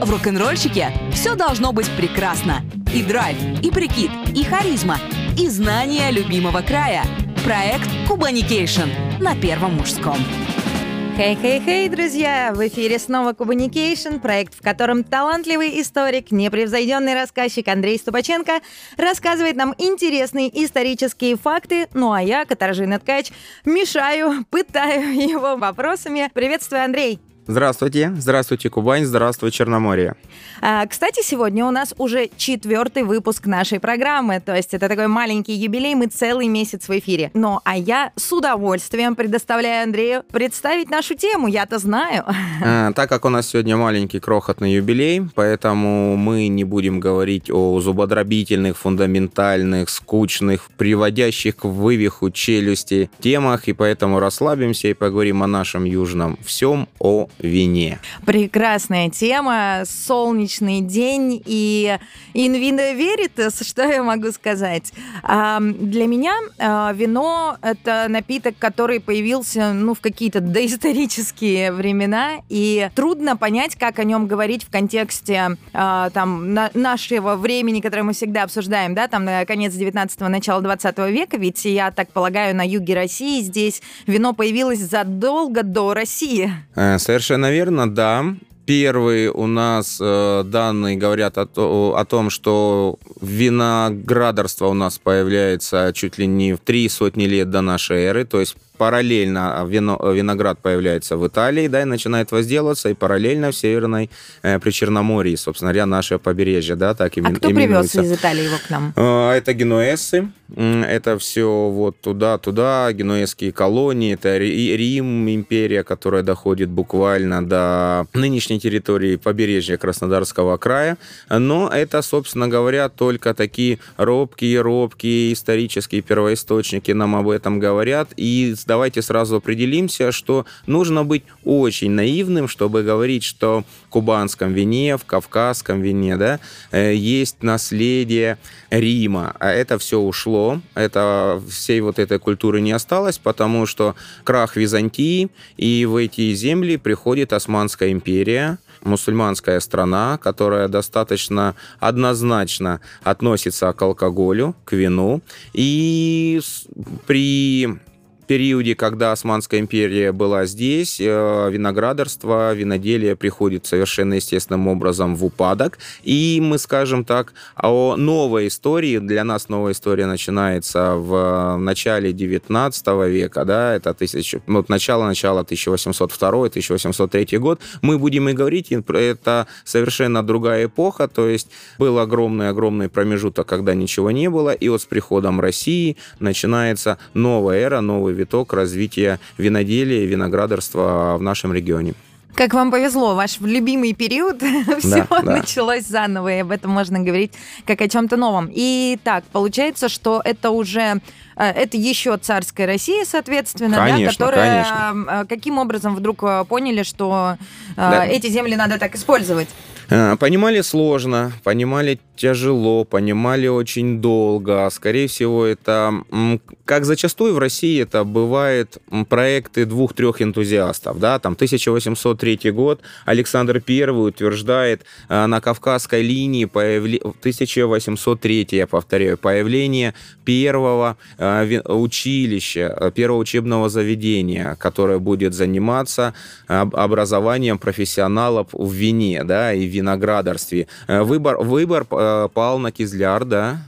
В рок-н-ролльщике все должно быть прекрасно. И драйв, и прикид, и харизма, и знание любимого края. Проект Кубаникейшн на Первом мужском. Хей-хей-хей, друзья! В эфире снова Кубаникейшн, проект, в котором талантливый историк, непревзойденный рассказчик Андрей Ступаченко рассказывает нам интересные исторические факты, ну а я, Катаржина Ткач, мешаю, пытаю его вопросами. Приветствую, Андрей! Здравствуйте, здравствуйте, Кубань, здравствуй, Черноморье. А, кстати, сегодня у нас уже четвертый выпуск нашей программы, то есть это такой маленький юбилей, мы целый месяц в эфире. Ну, а я с удовольствием предоставляю Андрею представить нашу тему, я-то знаю. А, так как у нас сегодня маленький крохотный юбилей, поэтому мы не будем говорить о зубодробительных, фундаментальных, скучных, приводящих к вывиху челюсти темах, и поэтому расслабимся и поговорим о нашем южном всем, о вине. Прекрасная тема, солнечный день и инвина веритас, что я могу сказать. Для меня а, вино — это напиток, который появился ну, в какие-то доисторические времена, и трудно понять, как о нем говорить в контексте а, там, нашего времени, которое мы всегда обсуждаем, да, там, конец 19-го, начало 20 века, ведь я так полагаю, на юге России здесь вино появилось задолго до России. Э, совершенно Совершенно верно, да. Первые у нас э, данные говорят о, о том, что виноградарство у нас появляется чуть ли не в три сотни лет до нашей эры, то есть параллельно вино, виноград появляется в Италии, да, и начинает возделываться, и параллельно в Северной э, Причерноморье, собственно говоря, наше побережье, да, так имен, А кто привез из Италии его к нам? Э, это генуэзцы, это все вот туда-туда, генуэзские колонии, это Рим, империя, которая доходит буквально до нынешней территории побережья Краснодарского края, но это, собственно говоря, только такие робкие-робкие исторические первоисточники нам об этом говорят, и давайте сразу определимся, что нужно быть очень наивным, чтобы говорить, что в кубанском вине, в кавказском вине, да, э, есть наследие Рима, а это все ушло, это всей вот этой культуры не осталось, потому что крах Византии, и в эти земли приходит Османская империя, мусульманская страна, которая достаточно однозначно относится к алкоголю, к вину. И при периоде, когда Османская империя была здесь, э, виноградарство, виноделие приходит совершенно естественным образом в упадок. И мы скажем так о новой истории. Для нас новая история начинается в начале 19 века, да, это тысяч, ну, начало-начало 1802-1803 год. Мы будем и говорить, это совершенно другая эпоха, то есть был огромный-огромный промежуток, когда ничего не было, и вот с приходом России начинается новая эра, новый виток развития виноделия и виноградарства в нашем регионе. Как вам повезло, ваш любимый период, все да. началось заново, и об этом можно говорить как о чем-то новом. И так, получается, что это уже э, это еще царская Россия, соответственно, конечно, да, которая конечно. Э, каким образом вдруг э, поняли, что да. эти земли надо так использовать? Э, понимали сложно, понимали тяжело, понимали очень долго. Скорее всего, это, как зачастую в России это бывает, проекты двух-трех энтузиастов. Да? Там 1803 год Александр I утверждает э, на Кавказской линии появле... 1803, я повторяю, появление первого э, училища, первого учебного заведения, которое будет заниматься образованием профессионалов в вине да, и виноградарстве. Э, выбор, выбор э, пал на Кизляр, да,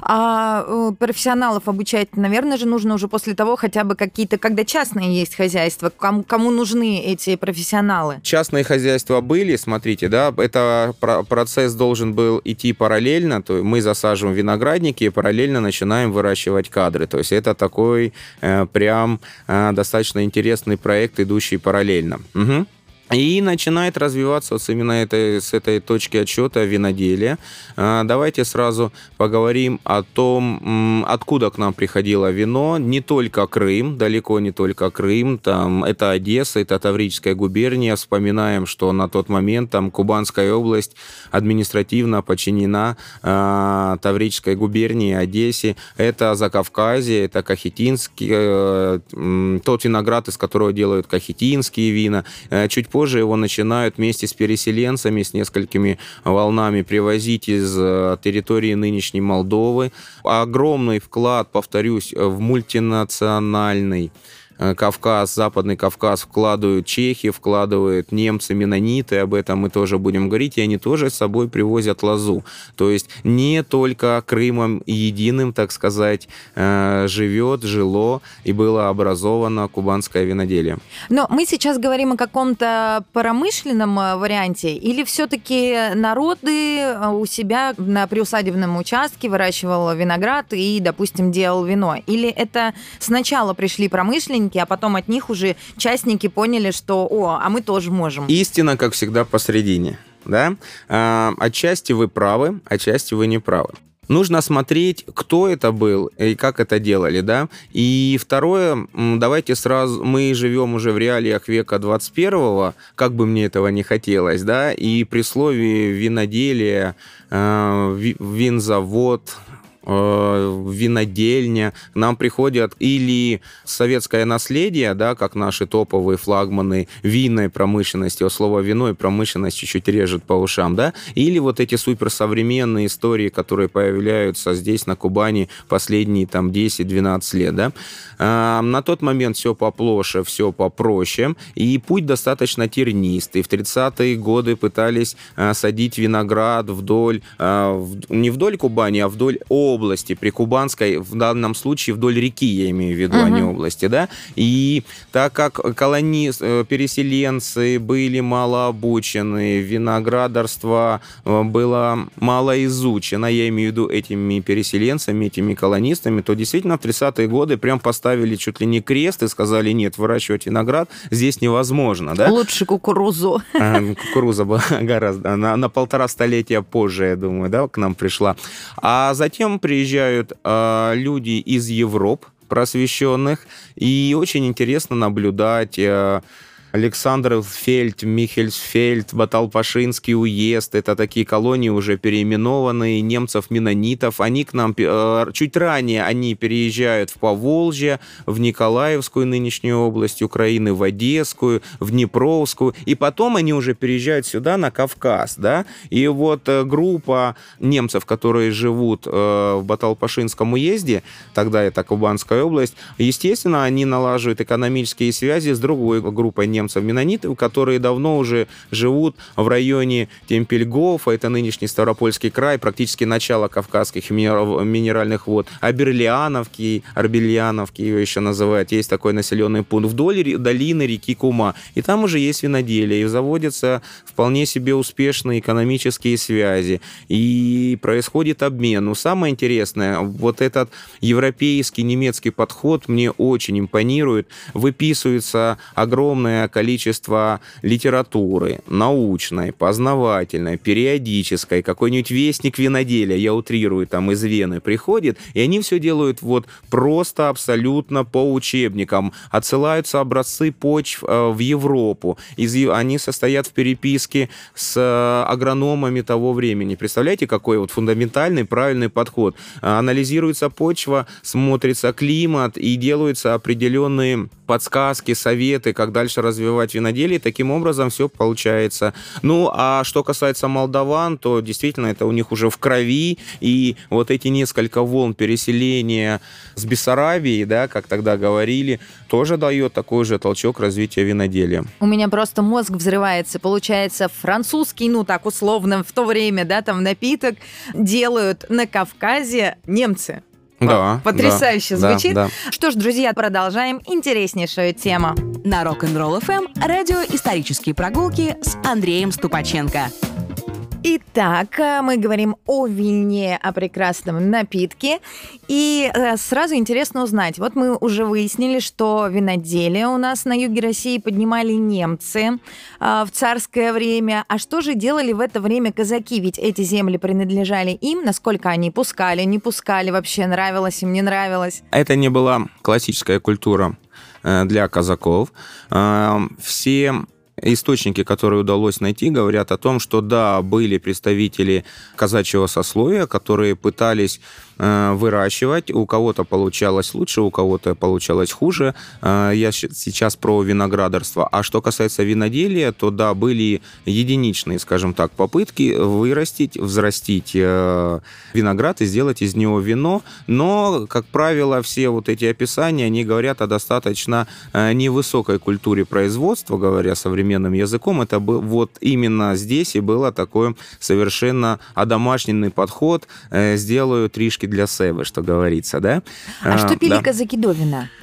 а э, профессионалов обучать, наверное же, нужно уже после того хотя бы какие-то, когда частные есть хозяйства, кому, кому нужны эти профессионалы? Частные хозяйства были, смотрите, да, это процесс должен был идти параллельно, то мы засаживаем виноградники и параллельно начинаем выращивать кадры, то есть это такой э, прям э, достаточно интересный проект, идущий параллельно. Угу. И начинает развиваться вот именно этой, с этой точки отсчета виноделия. А, давайте сразу поговорим о том, откуда к нам приходило вино. Не только Крым, далеко не только Крым. Там, это Одесса, это Таврическая губерния. Вспоминаем, что на тот момент там Кубанская область административно подчинена э, Таврической губернии, Одессе. Это Закавказье, это Кахетинский, э, тот виноград, из которого делают кахетинские вина. Э, чуть позже позже его начинают вместе с переселенцами, с несколькими волнами привозить из э, территории нынешней Молдовы. Огромный вклад, повторюсь, в мультинациональный Кавказ, Западный Кавказ вкладывают чехи, вкладывают немцы, менониты, об этом мы тоже будем говорить, и они тоже с собой привозят лозу. То есть не только Крымом единым, так сказать, э, живет, жило и было образовано кубанское виноделие. Но мы сейчас говорим о каком-то промышленном э, варианте, или все-таки народы у себя на приусадебном участке выращивал виноград и, допустим, делал вино? Или это сначала пришли промышленники, участники, а потом от них уже частники поняли, что, о, а мы тоже можем. Истина, как всегда, посредине. Да? А, отчасти вы правы, отчасти вы не правы. Нужно смотреть, кто это был и как это делали, да. И второе, давайте сразу, мы живем уже в реалиях века 21 как бы мне этого не хотелось, да, и при слове виноделие, э, винзавод, винодельня, к нам приходят или советское наследие, да, как наши топовые флагманы винной промышленности, от слова вино и промышленность чуть-чуть режет по ушам, да, или вот эти суперсовременные истории, которые появляются здесь, на Кубани, последние там 10-12 лет, да. А, на тот момент все поплоше, все попроще, и путь достаточно тернистый. В 30-е годы пытались а, садить виноград вдоль, а, не вдоль Кубани, а вдоль области, при Кубанской, в данном случае вдоль реки, я имею в виду, uh-huh. а не области, да, и так как колони, э, переселенцы были малообучены, виноградарство э, было мало изучено, я имею в виду этими переселенцами, этими колонистами, то действительно в 30-е годы прям поставили чуть ли не крест и сказали, нет, выращивать виноград здесь невозможно, да? Лучше кукурузу. А, кукуруза была гораздо, на, на полтора столетия позже, я думаю, да, к нам пришла. А затем приезжают э, люди из Европ, просвещенных, и очень интересно наблюдать э, Александр Фельд, Михельсфельд, Баталпашинский уезд. Это такие колонии уже переименованные немцев-менонитов. Они к нам э, чуть ранее они переезжают в Поволжье, в Николаевскую нынешнюю область Украины, в Одесскую, в Днепровскую. И потом они уже переезжают сюда, на Кавказ. Да? И вот э, группа немцев, которые живут э, в Баталпашинском уезде, тогда это Кубанская область, естественно, они налаживают экономические связи с другой группой немцев, немцев-менонитов, которые давно уже живут в районе Темпельгофа, это нынешний Ставропольский край, практически начало Кавказских минеральных вод, Аберлиановки, Арбельяновки ее еще называют, есть такой населенный пункт вдоль долины реки Кума, и там уже есть виноделие, и заводятся вполне себе успешные экономические связи, и происходит обмен. Но самое интересное, вот этот европейский, немецкий подход мне очень импонирует, выписывается огромное количество литературы, научной, познавательной, периодической, какой-нибудь вестник виноделия, я утрирую, там из Вены приходит, и они все делают вот просто абсолютно по учебникам. Отсылаются образцы почв э, в Европу. Из, они состоят в переписке с э, агрономами того времени. Представляете, какой вот фундаментальный, правильный подход. Анализируется почва, смотрится климат и делаются определенные подсказки, советы, как дальше развивать виноделие. Таким образом все получается. Ну, а что касается молдаван, то действительно это у них уже в крови. И вот эти несколько волн переселения с Бессарабии, да, как тогда говорили, тоже дает такой же толчок развития виноделия. У меня просто мозг взрывается. Получается, французский, ну так условно, в то время, да, там напиток делают на Кавказе немцы. Да, Потрясающе да, звучит. Да, да. Что ж, друзья, продолжаем интереснейшую тему. На Rock'n'Roll FM радио «Исторические прогулки» с Андреем Ступаченко. Итак, э, мы говорим о вине, о прекрасном напитке. И э, сразу интересно узнать. Вот мы уже выяснили, что виноделие у нас на юге России поднимали немцы э, в царское время. А что же делали в это время казаки? Ведь эти земли принадлежали им. Насколько они пускали, не пускали, вообще нравилось им, не нравилось? Это не была классическая культура для казаков. Все источники, которые удалось найти, говорят о том, что да, были представители казачьего сословия, которые пытались выращивать. У кого-то получалось лучше, у кого-то получалось хуже. Э, я сейчас про виноградарство. А что касается виноделия, то да, были единичные, скажем так, попытки вырастить, взрастить э, виноград и сделать из него вино. Но, как правило, все вот эти описания, они говорят о достаточно невысокой культуре производства, говоря современным языком. Это был вот именно здесь и было такое совершенно одомашненный подход. Сделаю тришки для Севы, что говорится, да? А, а что пили да. казаки до вина? Э,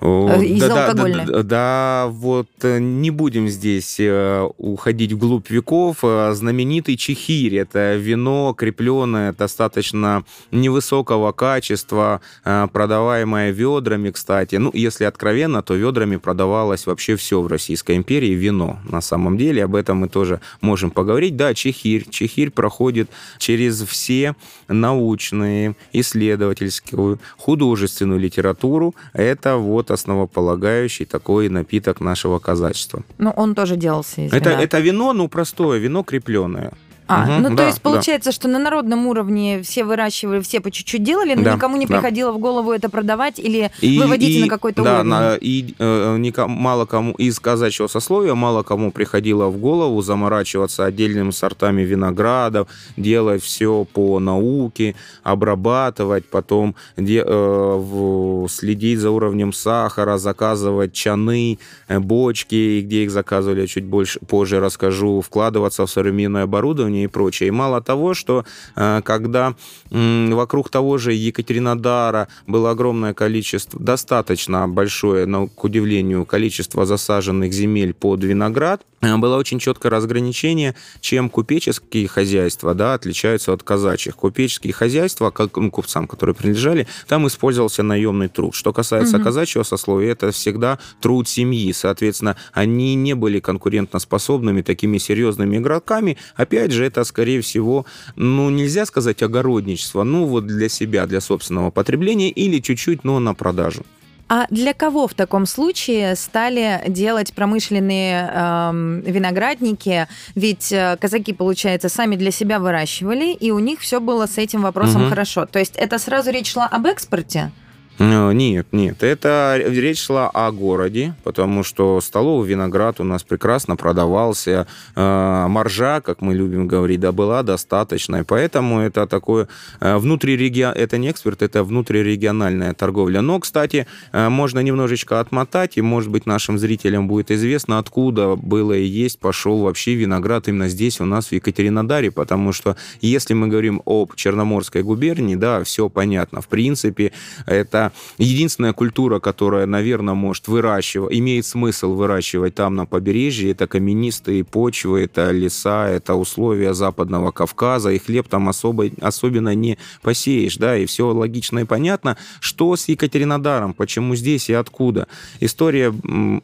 из да, да, да, да, вот э, не будем здесь э, уходить вглубь веков. Знаменитый чехирь – это вино, крепленное достаточно невысокого качества, продаваемое ведрами, кстати. Ну, если откровенно, то ведрами продавалось вообще все в Российской империи, вино. На самом деле, об этом мы тоже можем поговорить. Да, чехирь. Чехирь проходит через все научные, исследовательскую, художественную литературу. Это вот вот основополагающий такой напиток нашего казачества. Ну, он тоже делался из это, вина. Это вино, ну, простое, вино крепленое. А, угу, ну да, то есть получается, да. что на народном уровне все выращивали, все по чуть-чуть делали, но да, никому не приходило да. в голову это продавать или и, выводить и, на какой-то да, уровень. Да, и э, никому, мало кому из казачьего сословия мало кому приходило в голову заморачиваться отдельными сортами виноградов, делать все по науке, обрабатывать, потом де, э, в, следить за уровнем сахара, заказывать чаны, э, бочки, где их заказывали, я чуть больше позже расскажу, вкладываться в современное оборудование оборудование и прочее. И мало того, что э, когда вокруг того же Екатеринодара было огромное количество, достаточно большое, но, к удивлению, количество засаженных земель под виноград, э, было очень четкое разграничение, чем купеческие хозяйства да, отличаются от казачьих. Купеческие хозяйства, как ну, купцам, которые принадлежали, там использовался наемный труд. Что касается угу. казачьего сословия, это всегда труд семьи. Соответственно, они не были конкурентоспособными такими серьезными игроками. Опять же, это, скорее всего, ну, нельзя сказать огородничество, ну, вот для себя, для собственного потребления или чуть-чуть, но на продажу. А для кого в таком случае стали делать промышленные э, виноградники? Ведь э, казаки, получается, сами для себя выращивали, и у них все было с этим вопросом угу. хорошо. То есть это сразу речь шла об экспорте? Э, нет, нет. Это речь шла о городе, потому что столовый виноград у нас прекрасно продавался. Э, маржа, как мы любим говорить, да, была достаточной. Поэтому это такое э, внутрирегион... Это не эксперт, это внутрирегиональная торговля. Но, кстати, можно немножечко отмотать, и, может быть, нашим зрителям будет известно, откуда было и есть, пошел вообще виноград именно здесь, у нас, в Екатеринодаре, потому что если мы говорим об Черноморской губернии, да, все понятно. В принципе, это единственная культура, которая, наверное, может выращивать, имеет смысл выращивать там на побережье, это каменистые почвы, это леса, это условия Западного Кавказа, и хлеб там особо, особенно не посеешь, да, и все логично и понятно. Что с Екатеринодаром, почему здесь и откуда? История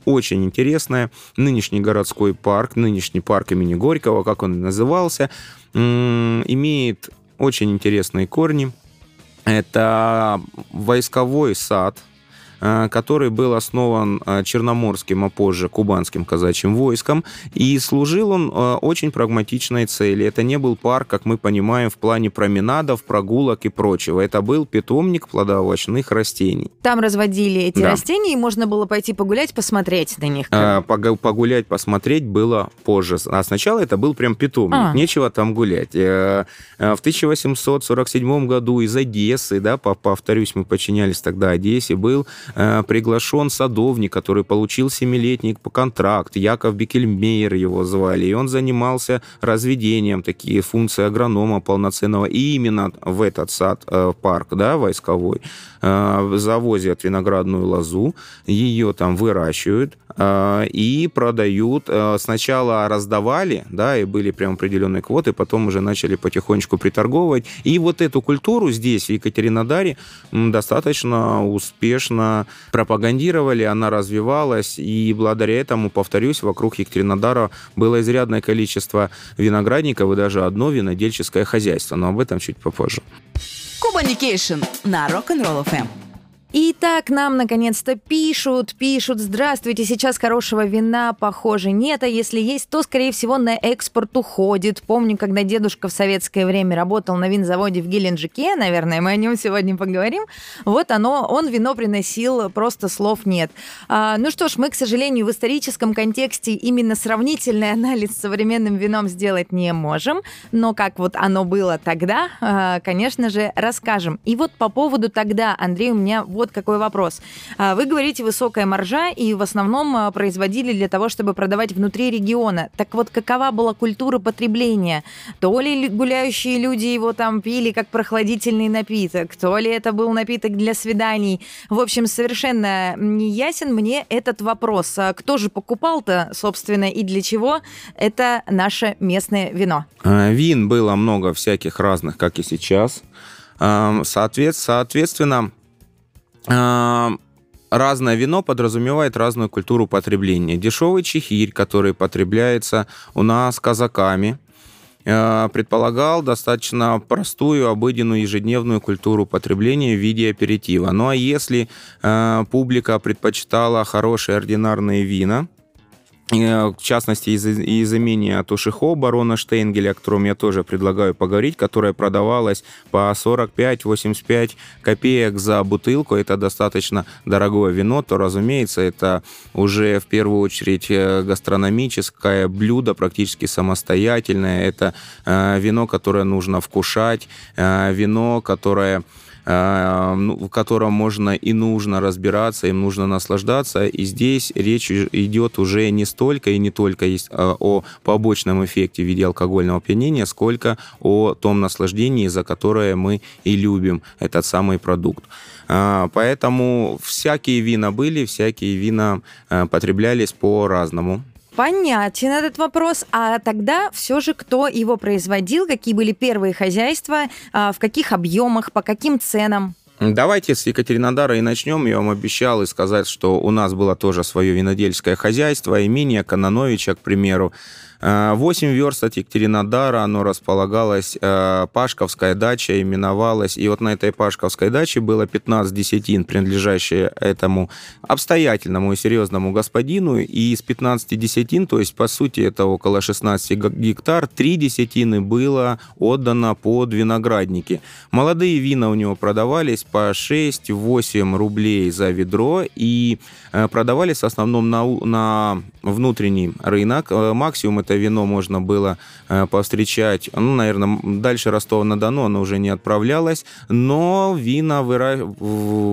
очень интересная. Нынешний городской парк, нынешний парк имени Горького, как он назывался, имеет очень интересные корни. Это войсковой сад, который был основан э, Черноморским, а позже Кубанским казачьим войском, и служил он э, очень прагматичной цели. Это не был парк, как мы понимаем, в плане променадов, прогулок и прочего. Это был питомник плодоовощных растений. Там разводили эти да. растения, и можно было пойти погулять, посмотреть на них. Погулять, посмотреть было позже. А сначала это был прям питомник, а. нечего там гулять. В 1847 году из Одессы, да, повторюсь, мы подчинялись тогда Одессе, был Э, приглашен садовник, который получил семилетний контракт, Яков Бекельмейер его звали, и он занимался разведением, такие функции агронома полноценного, и именно в этот сад, э, парк, да, войсковой, э, завозят виноградную лозу, ее там выращивают, и продают. Сначала раздавали, да, и были прям определенные квоты, потом уже начали потихонечку приторговывать. И вот эту культуру здесь, в Екатеринодаре, достаточно успешно пропагандировали, она развивалась, и благодаря этому, повторюсь, вокруг Екатеринодара было изрядное количество виноградников и даже одно винодельческое хозяйство, но об этом чуть попозже. Кубаникейшн на Rock'n'Roll FM. Итак, нам наконец-то пишут, пишут, здравствуйте, сейчас хорошего вина, похоже, нет, а если есть, то, скорее всего, на экспорт уходит. Помню, когда дедушка в советское время работал на винзаводе в Геленджике, наверное, мы о нем сегодня поговорим, вот оно, он вино приносил, просто слов нет. А, ну что ж, мы, к сожалению, в историческом контексте именно сравнительный анализ с современным вином сделать не можем, но как вот оно было тогда, а, конечно же, расскажем. И вот по поводу тогда, Андрей, у меня вот какой вопрос. А, вы говорите высокая маржа, и в основном а, производили для того, чтобы продавать внутри региона. Так вот, какова была культура потребления? То ли гуляющие люди его там пили как прохладительный напиток, то ли это был напиток для свиданий. В общем, совершенно не ясен мне этот вопрос. А кто же покупал-то, собственно, и для чего? Это наше местное вино. Вин было много всяких разных, как и сейчас. Соответственно, разное вино подразумевает разную культуру потребления. Дешевый чехирь, который потребляется у нас казаками, э, предполагал достаточно простую, обыденную, ежедневную культуру потребления в виде аперитива. Ну а если э, публика предпочитала хорошие ординарные вина, в частности, из, из имения Тушихо, барона Штейнгеля, о котором я тоже предлагаю поговорить, которая продавалась по 45-85 копеек за бутылку. Это достаточно дорогое вино, то, разумеется, это уже в первую очередь э, гастрономическое блюдо, практически самостоятельное. Это э, вино, которое нужно вкушать, э, вино, которое в котором можно и нужно разбираться, им нужно наслаждаться. И здесь речь идет уже не столько и не только а, о побочном эффекте в виде алкогольного опьянения, сколько о том наслаждении, за которое мы и любим этот самый продукт. А, поэтому всякие вина были, всякие вина потреблялись по-разному. Понятен этот вопрос. А тогда все же кто его производил, какие были первые хозяйства, а, в каких объемах, по каким ценам? Давайте с Екатеринодара и начнем. Я вам обещал и сказать, что у нас было тоже свое винодельское хозяйство, имение Кононовича, к примеру. 8 э, верст от Екатеринодара, оно располагалось, э, Пашковская дача именовалась, и вот на этой Пашковской даче было 15 десятин, принадлежащие этому обстоятельному и серьезному господину, и из 15 десятин, то есть, по сути, это около 16 гектар, 3 десятины было отдано под виноградники. Молодые вина у него продавались по 6-8 рублей за ведро, и э, продавались в основном на, на внутренний рынок. Максимум это это вино можно было э, повстречать, ну, наверное, дальше Ростова-на-Дону оно уже не отправлялось, но вина выра...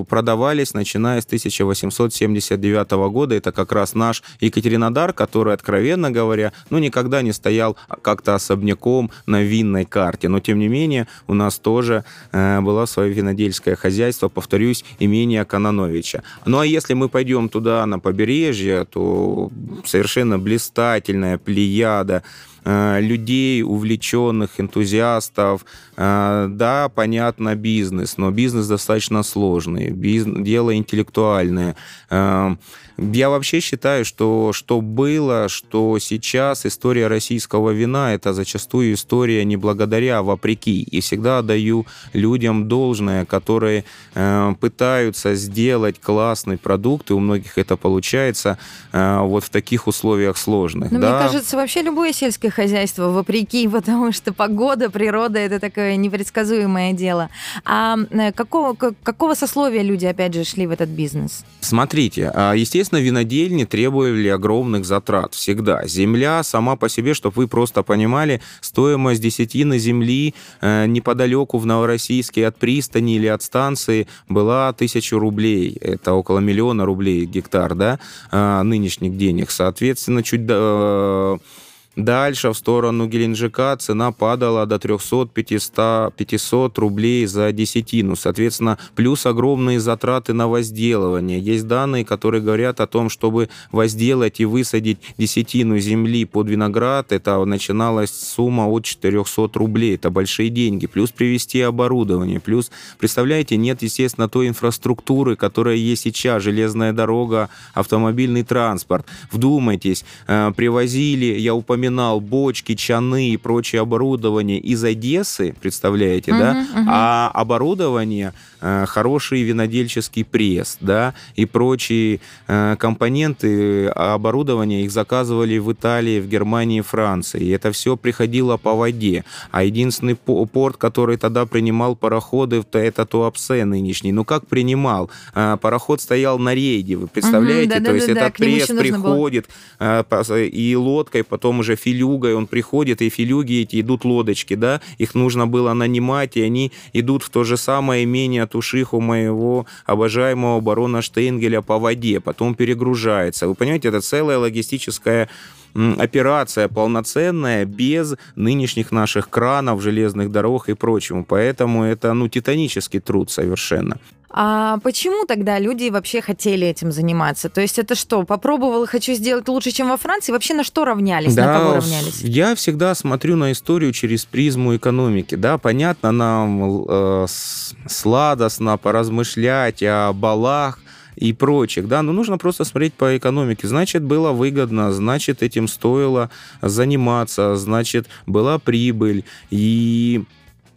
продавались начиная с 1879 года. Это как раз наш Екатеринодар, который, откровенно говоря, ну, никогда не стоял как-то особняком на винной карте. Но, тем не менее, у нас тоже э, было свое винодельское хозяйство, повторюсь, имение Кононовича. Ну, а если мы пойдем туда, на побережье, то совершенно блистательная плея ряда э, людей, увлеченных, энтузиастов. Э, да, понятно, бизнес, но бизнес достаточно сложный, бизнес, дело интеллектуальное. Я вообще считаю, что что было, что сейчас история российского вина, это зачастую история не благодаря, а вопреки. И всегда даю людям должное, которые э, пытаются сделать классный продукт, и у многих это получается э, вот в таких условиях сложных. Но да? мне кажется, вообще любое сельское хозяйство вопреки, потому что погода, природа это такое непредсказуемое дело. А э, какого, какого сословия люди, опять же, шли в этот бизнес? Смотрите, а, естественно, Естественно, винодельни требовали огромных затрат всегда. Земля сама по себе, чтобы вы просто понимали, стоимость десятины земли э, неподалеку в Новороссийске от пристани или от станции была тысячу рублей. Это около миллиона рублей гектар, да, э, нынешних денег. Соответственно, чуть... Э, Дальше в сторону Геленджика цена падала до 300-500 рублей за десятину. Соответственно, плюс огромные затраты на возделывание. Есть данные, которые говорят о том, чтобы возделать и высадить десятину земли под виноград, это начиналась сумма от 400 рублей. Это большие деньги. Плюс привести оборудование. Плюс, представляете, нет, естественно, той инфраструктуры, которая есть сейчас. Железная дорога, автомобильный транспорт. Вдумайтесь, э, привозили, я упомянул терминал, бочки, чаны и прочее оборудование из Одессы, представляете, uh-huh, да? Uh-huh. А оборудование хороший винодельческий пресс, да, и прочие э, компоненты оборудования их заказывали в Италии, в Германии, Франции. И это все приходило по воде. А единственный порт, который тогда принимал пароходы, это Туапсе нынешний. Ну как принимал? Э, пароход стоял на рейде, вы представляете? Угу, да, То да, есть да, этот пресс приходит и лодкой, потом уже филюгой он приходит, и филюги эти идут лодочки, да, их нужно было нанимать, и они идут в то же самое имение тушиху моего обожаемого барона Штейнгеля по воде, потом перегружается. Вы понимаете, это целая логистическая операция полноценная без нынешних наших кранов, железных дорог и прочему. Поэтому это ну, титанический труд совершенно. А почему тогда люди вообще хотели этим заниматься? То есть это что, попробовал, хочу сделать лучше, чем во Франции? Вообще на что равнялись, да, на кого равнялись? Я всегда смотрю на историю через призму экономики. Да, понятно, нам э, сладостно поразмышлять о балах, и прочих, да, но нужно просто смотреть по экономике. Значит, было выгодно, значит, этим стоило заниматься, значит, была прибыль, и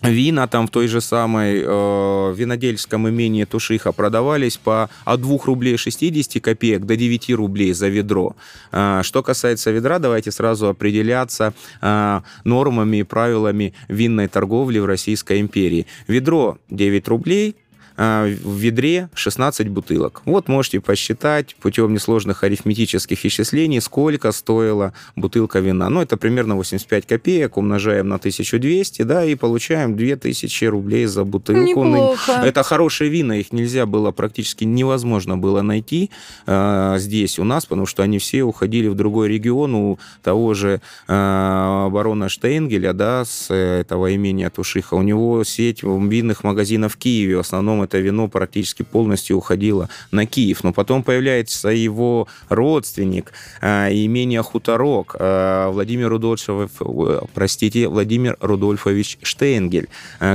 Вина там в той же самой э, винодельском имении Тушиха продавались по от 2 рублей 60 копеек до 9 рублей за ведро. Э, что касается ведра, давайте сразу определяться э, нормами и правилами винной торговли в Российской империи. Ведро 9 рублей, в ведре 16 бутылок. Вот можете посчитать путем несложных арифметических исчислений, сколько стоила бутылка вина. Ну, это примерно 85 копеек, умножаем на 1200, да, и получаем 2000 рублей за бутылку. Неплохо. Это хорошие вина, их нельзя было, практически невозможно было найти э, здесь у нас, потому что они все уходили в другой регион, у того же э, барона Штейнгеля, да, с этого имения Тушиха. У него сеть винных магазинов в Киеве, в основном это вино практически полностью уходило на Киев. Но потом появляется его родственник, э, имение Хуторок, э, Владимир Рудольфович, э, простите, Владимир Рудольфович Штейнгель,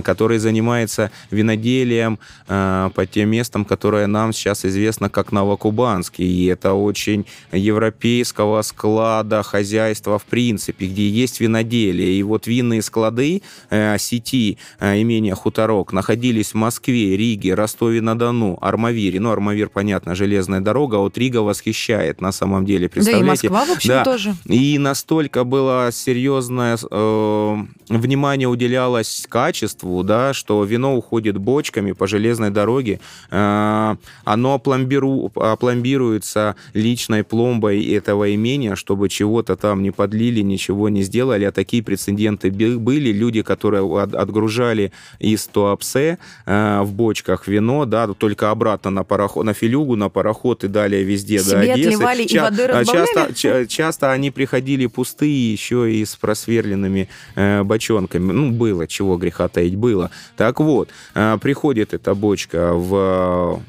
который занимается виноделием по тем местам, которые нам сейчас известно как Новокубанск. И это очень европейского склада хозяйства в принципе, где есть виноделие. И вот винные склады сети имения Хуторок находились в Москве, Риге, Риге, Ростове-на-Дону, Армавире. Ну, Армавир, понятно, железная дорога, а вот Рига восхищает на самом деле. Представляете? Да и Москва, в общем, да. тоже. И настолько было серьезное э, внимание уделялось качеству, да, что вино уходит бочками по железной дороге. Э, оно пломбиру, пломбируется личной пломбой этого имения, чтобы чего-то там не подлили, ничего не сделали. А такие прецеденты были. Люди, которые отгружали из Туапсе э, в бочках бутылках вино, да, только обратно на пароход, на Филюгу, на пароход и далее везде Себе до Одессы. отливали Ча- и воды разбавляли? Часто, часто они приходили пустые еще и с просверленными э, бочонками. Ну, было, чего греха таить, было. Так вот, э, приходит эта бочка в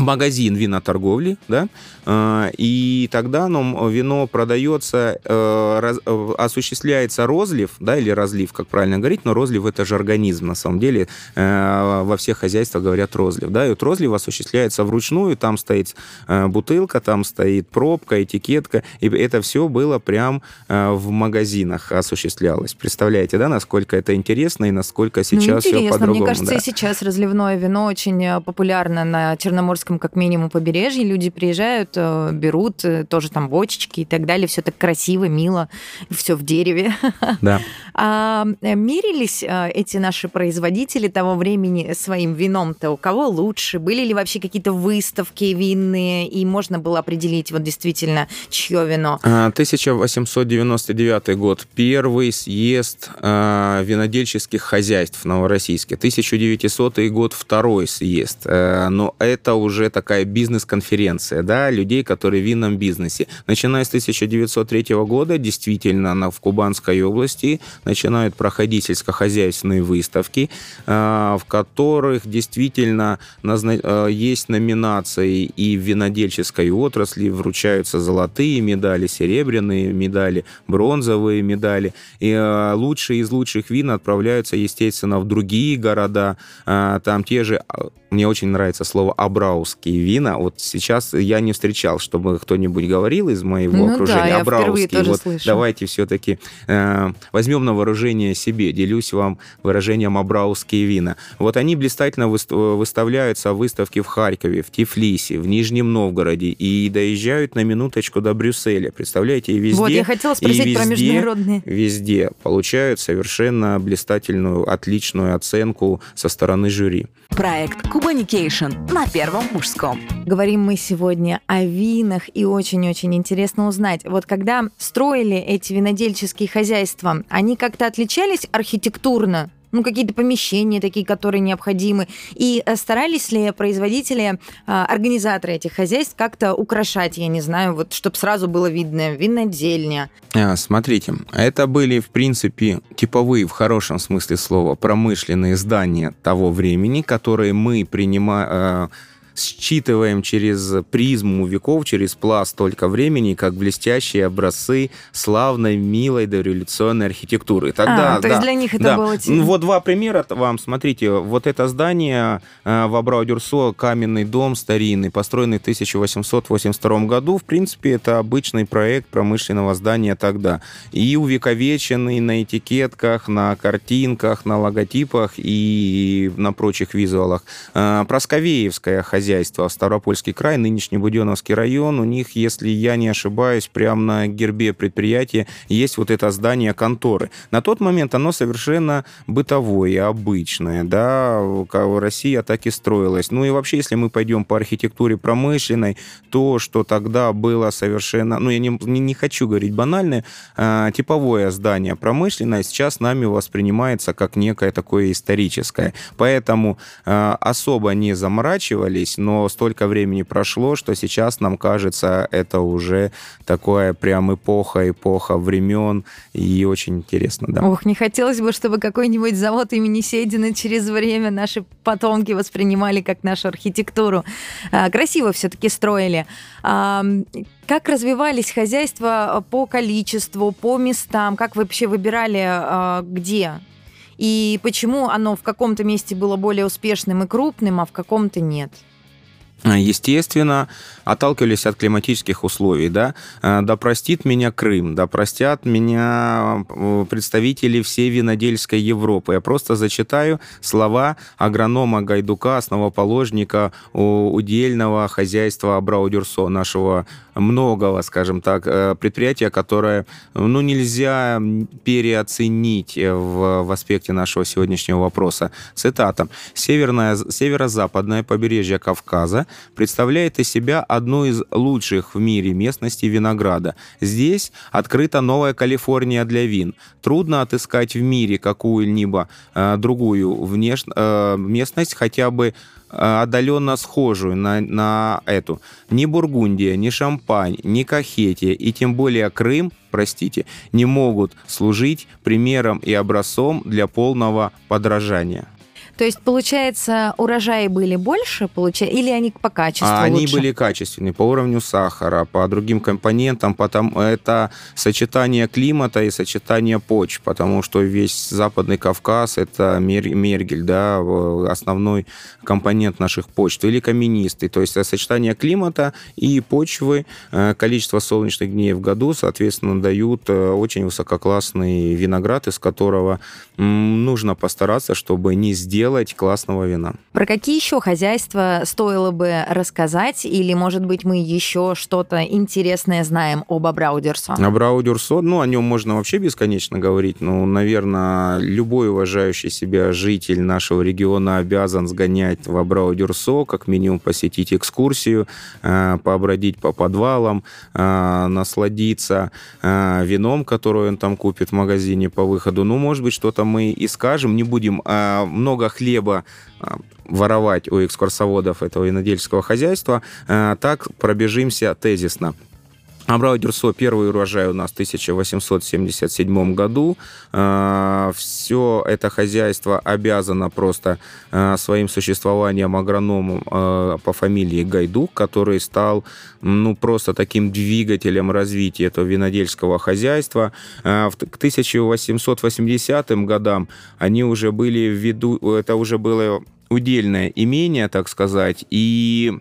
магазин виноторговли, да, а, и тогда ну, вино продается, э, э, осуществляется розлив, да, или разлив, как правильно говорить, но розлив это же организм, на самом деле, э, во всех хозяйствах говорят розлив, да, и вот розлив осуществляется вручную, там стоит бутылка, там стоит пробка, этикетка, и это все было прям в магазинах осуществлялось. Представляете, да, насколько это интересно и насколько ну, сейчас ну, все по-другому. Мне кажется, да. и сейчас разливное вино очень популярно на Черноморском, как минимум, побережье, люди приезжают, Э, берут э, тоже там бочечки и так далее. Все так красиво, мило, все в дереве. Да. А э, мерились эти наши производители того времени своим вином-то? У кого лучше? Были ли вообще какие-то выставки винные? И можно было определить вот действительно, чье вино? 1899 а, год. Первый съезд винодельческих хозяйств в Новороссийске. 1900 год. Второй съезд. Но это уже такая бизнес-конференция, да, людей, которые в винном бизнесе. Начиная с 1903 года, действительно, в Кубанской области начинают проходить сельскохозяйственные выставки, а, в которых действительно а, есть номинации и в винодельческой отрасли, вручаются золотые медали, серебряные медали, бронзовые медали. И а, лучшие из лучших вин отправляются, естественно, в другие города. Там те же мне очень нравится слово «абрауские вина». Вот сейчас я не встречал, чтобы кто-нибудь говорил из моего Ну да, окружения я «абрауские». тоже Вот слышу. давайте все-таки э, возьмем на вооружение себе. Делюсь вам выражением «абрауские вина». Вот они блистательно выст- выставляются в выставке в Харькове, в Тифлисе, в Нижнем Новгороде и доезжают на минуточку до Брюсселя. Представляете, и везде... вот, я хотела и спросить про везде- международные. Везде получают совершенно блистательную, отличную оценку со стороны жюри. Проект Кубаникейшн на Первом мужском. Говорим мы сегодня о винах, и очень-очень интересно узнать. Вот когда строили эти винодельческие хозяйства, они как-то отличались архитектурно? Ну, какие-то помещения такие, которые необходимы. И э, старались ли производители, а, организаторы этих хозяйств как-то украшать, я не знаю, вот, чтобы сразу было видно, винодельня. А, Смотрите, это были, в принципе, типовые, в хорошем смысле слова, промышленные здания того времени, которые мы принимаем, считываем через призму веков, через пласт только времени, как блестящие образцы славной, милой дореволюционной архитектуры. Тогда, А, то да, есть для них это да. было... Ну, Вот два примера вам. Смотрите, вот это здание э, в Абрау-Дюрсо, каменный дом старинный, построенный в 1882 году. В принципе, это обычный проект промышленного здания тогда. И увековеченный на этикетках, на картинках, на логотипах и на прочих визуалах. Э, Просковеевское хозяйство, Ставропольский край, нынешний Буденовский район. У них, если я не ошибаюсь, прямо на гербе предприятия есть вот это здание конторы. На тот момент оно совершенно бытовое, обычное, да, как Россия так и строилась. Ну и вообще, если мы пойдем по архитектуре промышленной, то, что тогда было совершенно, ну я не, не хочу говорить банальное, а, типовое здание промышленное сейчас нами воспринимается как некое такое историческое. Поэтому а, особо не заморачивались, но столько времени прошло, что сейчас нам кажется, это уже такое прям эпоха, эпоха времен, и очень интересно, да. Ох, не хотелось бы, чтобы какой-нибудь завод имени Седина через время наши потомки воспринимали как нашу архитектуру. А, Красиво все-таки строили. А, Как развивались хозяйства по количеству, по местам? Как вы вообще выбирали, а, где? И почему оно в каком-то месте было более успешным и крупным, а в каком-то нет? Естественно, отталкивались от климатических условий, да, Э, да простит меня Крым, да простят меня э, представители всей винодельской Европы. Я просто зачитаю слова агронома Гайдука, основоположника удельного хозяйства Абрау-Дюрсо, нашего многого, скажем так, э, предприятия, которое, ну, нельзя переоценить э, в, в аспекте нашего сегодняшнего вопроса. Цитата. «Северное, северо-западное побережье Кавказа представляет из себя одну из лучших в мире местностей винограда. Здесь открыта новая Калифорния для вин. Трудно отыскать в мире какую-либо э, другую внеш... э, местность, хотя бы э, отдаленно схожую на, на эту. Ни Бургундия, ни Шампань, ни Кахетия и тем более Крым, простите, не могут служить примером и образцом для полного подражания. То есть, получается, урожаи были больше, получа... или они по качеству А они лучше? были качественные по уровню сахара, по другим компонентам, потому это сочетание климата и сочетание почв, потому что весь Западный Кавказ это мер- мергель, да, основной компонент наших почв, или каменистый, то есть это сочетание климата и почвы, э, количество солнечных дней в году, соответственно, дают э, очень высококлассный виноград, из которого нужно постараться, чтобы не сделать классного вина. Про какие еще хозяйства стоило бы рассказать? Или, может быть, мы еще что-то интересное знаем об Абраудерсо? Абрау Дюрсо, ну, о нем можно вообще бесконечно говорить. Ну, наверное, любой уважающий себя житель нашего региона обязан сгонять в Абрау Дюрсо, как минимум посетить экскурсию, э, пообродить по подвалам, э, насладиться э, вином, которое он там купит в магазине по выходу. Ну, может быть, что-то мы и скажем. Не будем много хлеба э, воровать у экскурсоводов этого винодельческого хозяйства. Э, Так пробежимся тезисно. Абрау Дюрсо первый урожай у нас в 1877 году. Все это хозяйство обязано просто э, своим существованием агрономом э, по фамилии Гайдук, который стал ну, просто таким двигателем развития этого винодельского хозяйства. Э, К 1880 годам они уже были в виду, это уже было удельное имение, так сказать, и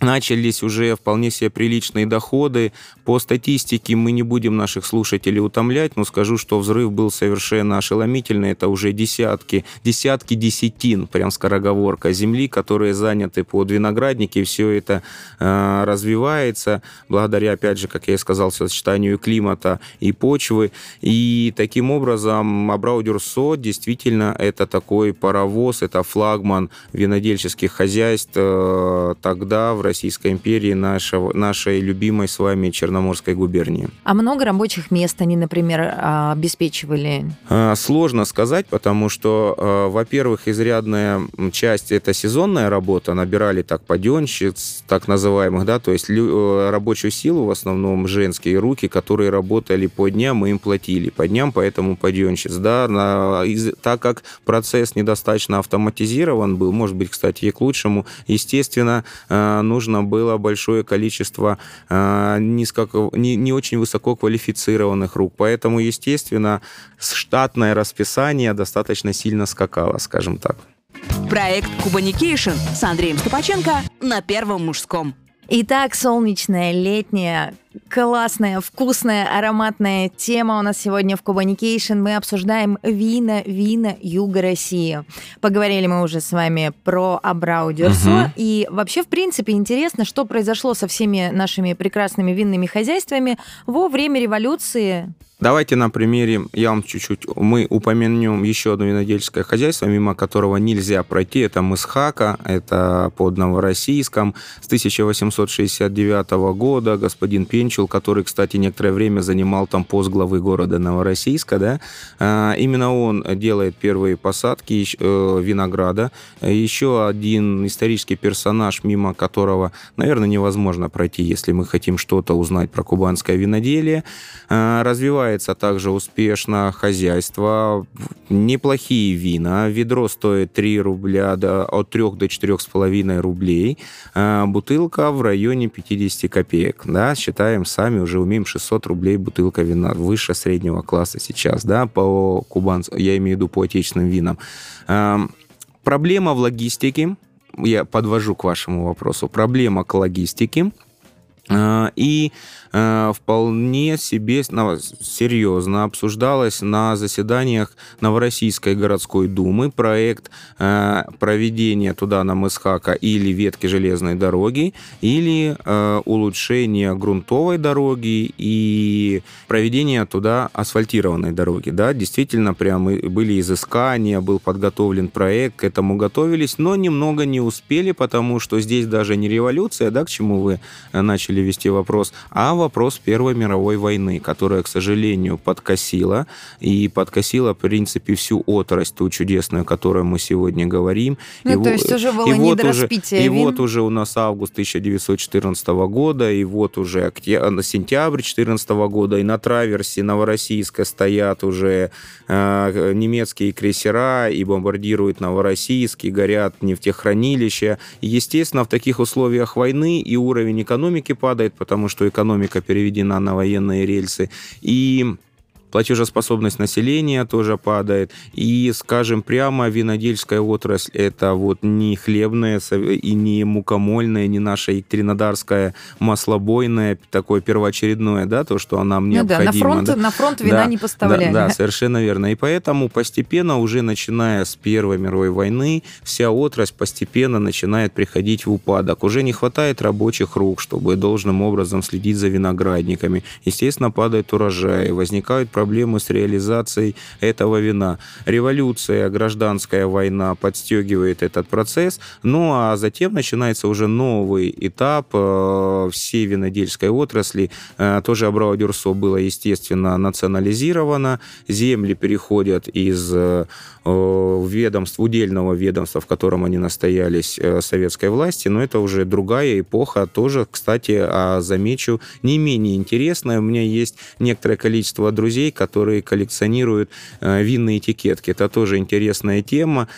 начались уже вполне себе приличные доходы. По статистике мы не будем наших слушателей утомлять, но скажу, что взрыв был совершенно ошеломительный. Это уже десятки, десятки десятин, прям скороговорка, земли, которые заняты под виноградники. Все это э, развивается благодаря, опять же, как я и сказал, сочетанию климата и почвы. И таким образом Абрау-Дюрсо действительно это такой паровоз, это флагман винодельческих хозяйств э, тогда в Российской империи, нашего, нашей любимой с вами Черноморской губернии. А много рабочих мест они, например, а, обеспечивали? А, сложно сказать, потому что, а, во-первых, изрядная часть это сезонная работа, набирали так паденщиц, так называемых, да, то есть э, рабочую силу в основном женские руки, которые работали по дням, мы им платили по дням, поэтому паденщиц, да, на, из, так как процесс недостаточно автоматизирован был, может быть, кстати, и к лучшему, естественно, нужно нужно было большое количество э, низко, не, не очень высоко квалифицированных рук. Поэтому, естественно, штатное расписание достаточно сильно скакало, скажем так. Проект Кубаникейшн с Андреем Ступаченко на Первом мужском. Итак, солнечная, летняя, классная, вкусная, ароматная тема у нас сегодня в Кубаникейшн. Мы обсуждаем вина, вина Юга России. Поговорили мы уже с вами про Абрау Дюрсо. Угу. И вообще, в принципе, интересно, что произошло со всеми нашими прекрасными винными хозяйствами во время революции Давайте на примере, я вам чуть-чуть, мы упомянем еще одно винодельческое хозяйство, мимо которого нельзя пройти. Это Мысхака, это под Новороссийском. С 1869 года господин Пенчул, который, кстати, некоторое время занимал там пост главы города Новороссийска, да, а, именно он делает первые посадки э, винограда. Еще один исторический персонаж, мимо которого, наверное, невозможно пройти, если мы хотим что-то узнать про кубанское виноделие, а, развивает развивается также успешно хозяйство. Неплохие вина. Ведро стоит 3 рубля до, от 3 до 4,5 рублей. А бутылка в районе 50 копеек. Да, считаем сами, уже умеем 600 рублей бутылка вина. Выше среднего класса сейчас, да, по кубанцу, я имею в виду по отечественным винам. А, проблема в логистике. Я подвожу к вашему вопросу. Проблема к логистике. А, и Э, вполне себе серьезно обсуждалось на заседаниях Новороссийской городской думы проект э, проведения туда на Мысхака или ветки железной дороги, или улучшения грунтовой дороги и проведения туда асфальтированной дороги. Да, действительно, прям были изыскания, был подготовлен проект, к этому готовились, но немного не успели, потому что здесь даже не революция, да, к чему вы начали вести вопрос, а вопрос Первой мировой войны, которая, к сожалению, подкосила, и подкосила, в принципе, всю отрасль, ту чудесную, о которой мы сегодня говорим. Ну, и то есть уже было и вот уже, И вот уже у нас август 1914 года, и вот уже октябрь, сентябрь 2014 года, и на траверсе Новороссийска стоят уже э, немецкие крейсера, и бомбардируют Новороссийск, и горят нефтехранилища. И, естественно, в таких условиях войны и уровень экономики падает, потому что экономика переведена на военные рельсы. И платежеспособность населения тоже падает. И, скажем прямо, винодельская отрасль – это вот не хлебная и не мукомольная, не наша екатеринодарская маслобойная, такое первоочередное, да, то, что нам ну необходимо. Да, на фронт, да. на фронт вина да, не поставляли. Да, да, совершенно верно. И поэтому постепенно, уже начиная с Первой мировой войны, вся отрасль постепенно начинает приходить в упадок. Уже не хватает рабочих рук, чтобы должным образом следить за виноградниками. Естественно, падает урожай, возникают проблемы с реализацией этого вина. Революция, гражданская война подстегивает этот процесс, ну а затем начинается уже новый этап э, всей винодельской отрасли. Э, тоже Абрау-Дюрсо было, естественно, национализировано, земли переходят из э, ведомств, удельного ведомства, в котором они настоялись советской власти, но это уже другая эпоха, тоже, кстати, а замечу, не менее интересная. У меня есть некоторое количество друзей, которые коллекционируют э, винные этикетки. Это тоже интересная тема.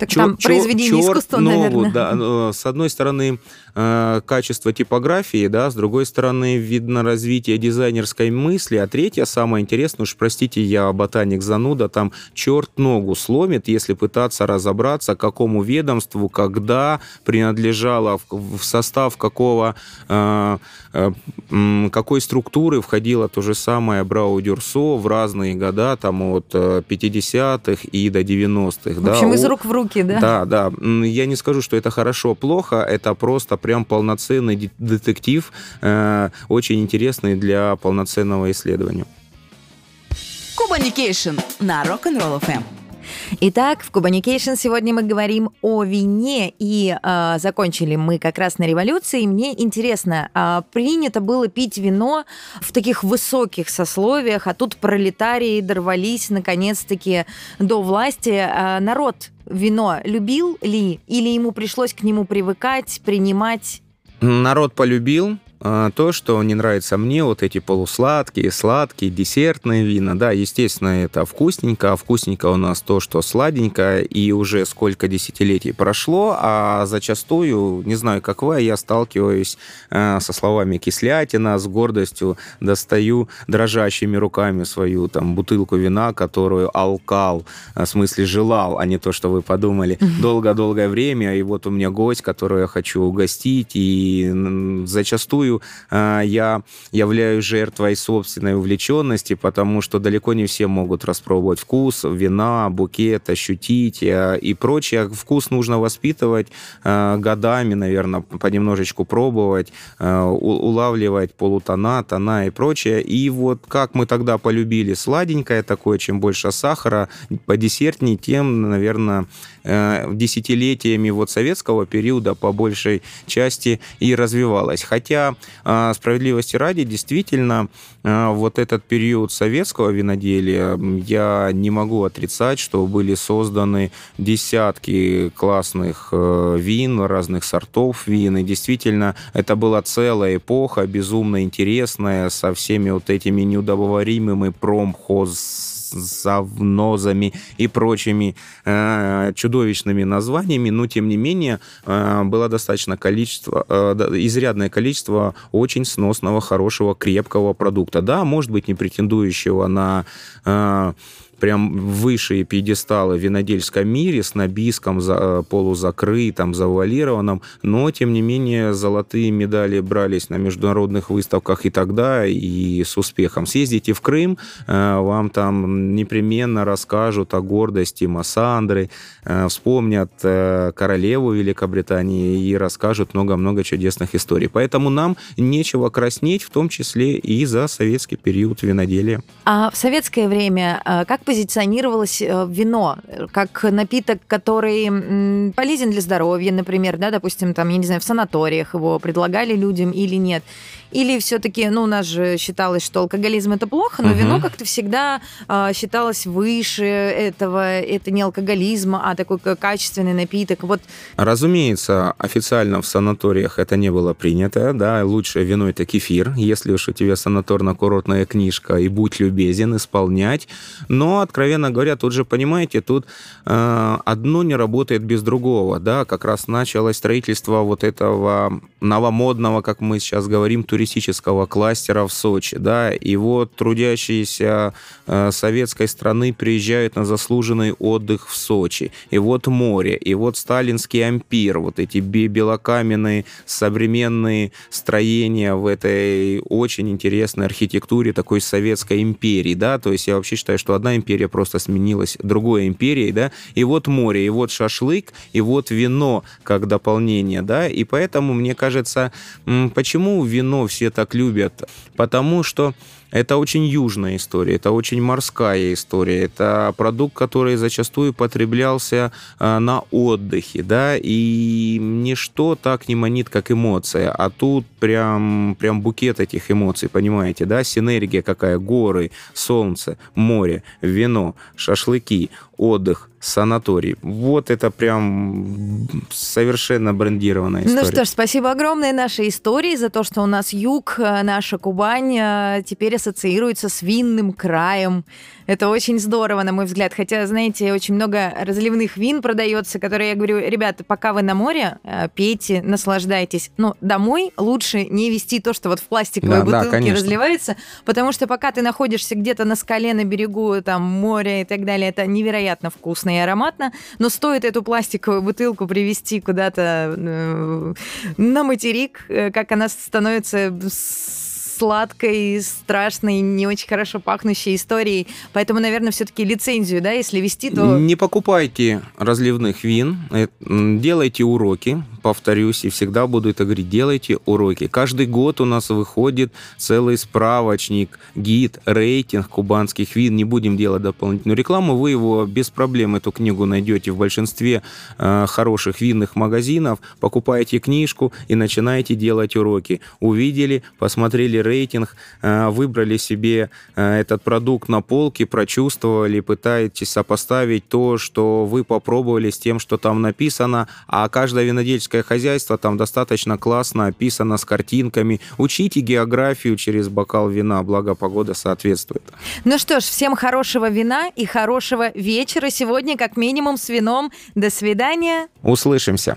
Так чер, там произведение чер, искусства, наверное. Да, э, с одной стороны, э, качество типографии, да, с другой стороны, видно развитие дизайнерской мысли, а третье, самое интересное, уж простите, я ботаник зануда, там черт ногу сломит, если пытаться разобраться, какому ведомству, когда принадлежало, в состав какого, э, какой структуры входило то же самое Абрау-Дюрсо в разные года, там от 50-х и до 90-х. В общем, да, из рук в руки Науки, да? Да, да. Я не скажу, что это хорошо, плохо. Это просто прям полноценный детектив, э, очень интересный для полноценного исследования. Кубаникейшн на Rock'n'Roll FM. Итак, в Кубаникейшн сегодня мы говорим о вине, и э, закончили мы как раз на революции. Мне интересно, э, принято было пить вино в таких высоких сословиях, а тут пролетарии дорвались наконец-таки до власти. Э, народ вино любил ли, или ему пришлось к нему привыкать, принимать? Народ полюбил, то, что не нравится мне, вот эти полусладкие, сладкие, десертные вина, да, естественно, это вкусненько, а вкусненько у нас то, что сладенько, и уже сколько десятилетий прошло, а зачастую, не знаю, как вы, я сталкиваюсь э, со словами кислятина, с гордостью достаю дрожащими руками свою там бутылку вина, которую алкал, в смысле желал, а не то, что вы подумали, долго-долгое время, и вот у меня гость, которого я хочу угостить, и зачастую зачастую э, я являюсь жертвой собственной увлеченности, потому что далеко не все могут распробовать вкус вина, букет, ощутить э, и прочее. Вкус нужно воспитывать э, годами, наверное, понемножечку пробовать, э, улавливать полутона, тона и прочее. И вот как мы тогда полюбили сладенькое такое, чем больше сахара, по десертней, тем, наверное, э, десятилетиями вот советского периода по большей части и развивалась. Хотя а, справедливости ради, действительно, а, вот этот период советского виноделия, я не могу отрицать, что были созданы десятки классных э, вин, разных сортов вин, и действительно, это была целая эпоха, безумно интересная, со всеми вот этими неудобоваримыми промхоз завнозами и прочими э, чудовищными названиями, но тем не менее э, было достаточно количество, э, изрядное количество очень сносного, хорошего, крепкого продукта. Да, может быть, не претендующего на э, прям высшие пьедесталы в винодельском мире с набиском за, э, полузакрытым, завуалированным, но, тем не менее, золотые медали брались на международных выставках и тогда, и с успехом. Съездите в Крым, э, вам там непременно расскажут о гордости Массандры, э, вспомнят королеву Великобритании и расскажут много-много чудесных историй. Поэтому нам нечего краснеть, в том числе и за советский период виноделия. А в советское время как позиционировалось э, вино как напиток, который полезен для здоровья, например, да, допустим, там, я не знаю, в санаториях его предлагали людям или нет. Или все-таки, ну, у нас же считалось, что алкоголизм это плохо, но угу. вино как-то всегда э, считалось выше этого. Это не алкоголизм, а такой качественный напиток. Вот. Разумеется, официально в санаториях это не было принято, да, лучшее вино это кефир, если уж у тебя санаторно-курортная книжка, и будь любезен исполнять. Но, откровенно говоря, тут же, понимаете, тут э, одно не работает без другого, да, как раз началось строительство вот этого новомодного, как мы сейчас говорим, туристического туристического кластера в Сочи, да, и вот трудящиеся э, советской страны приезжают на заслуженный отдых в Сочи, и вот море, и вот сталинский ампир, вот эти белокаменные современные строения в этой очень интересной архитектуре такой советской империи, да, то есть я вообще считаю, что одна империя просто сменилась другой империей, да, и вот море, и вот шашлык, и вот вино как дополнение, да, и поэтому, мне кажется, почему вино все так любят? Потому что это очень южная история, это очень морская история, это продукт, который зачастую потреблялся э, на отдыхе, да, и ничто так не манит, как эмоция, а тут прям, прям букет этих эмоций, понимаете, да, синергия какая, горы, солнце, море, вино, шашлыки, отдых, санаторий. Вот это прям совершенно брендированная история. Ну что ж, спасибо огромное нашей истории за то, что у нас юг, э, наша Кубань э, теперь ассоциируется с винным краем. Это очень здорово, на мой взгляд. Хотя, знаете, очень много разливных вин продается, которые я говорю, ребята, пока вы на море, э, пейте, наслаждайтесь. Но домой лучше не вести то, что вот в пластиковой Да, да, бутылке конечно. разливается, потому что пока ты находишься где-то на скале, на берегу, там, моря и так далее, это невероятно вкусно и ароматно, но стоит эту пластиковую бутылку привезти куда-то э, на материк, э, как она становится сладкой, страшной, не очень хорошо пахнущей историей. Поэтому, наверное, все-таки лицензию, да, если вести, то... Не покупайте разливных вин, э, делайте уроки, повторюсь, и всегда буду это говорить, делайте уроки. Каждый год у нас выходит целый справочник, гид, рейтинг кубанских вин. Не будем делать дополнительную рекламу, вы его без проблем, эту книгу найдете в большинстве э, хороших винных магазинов, покупаете книжку и начинаете делать уроки. Увидели, посмотрели рейтинг, э, выбрали себе э, этот продукт на полке, прочувствовали, пытаетесь сопоставить то, что вы попробовали с тем, что там написано, а каждое винодельческое хозяйство там достаточно классно описано с картинками. Учите географию через бокал вина, благо погода соответствует. Ну что ж, всем хорошего вина и хорошего вечера сегодня, как минимум, с вином. До свидания. Услышимся.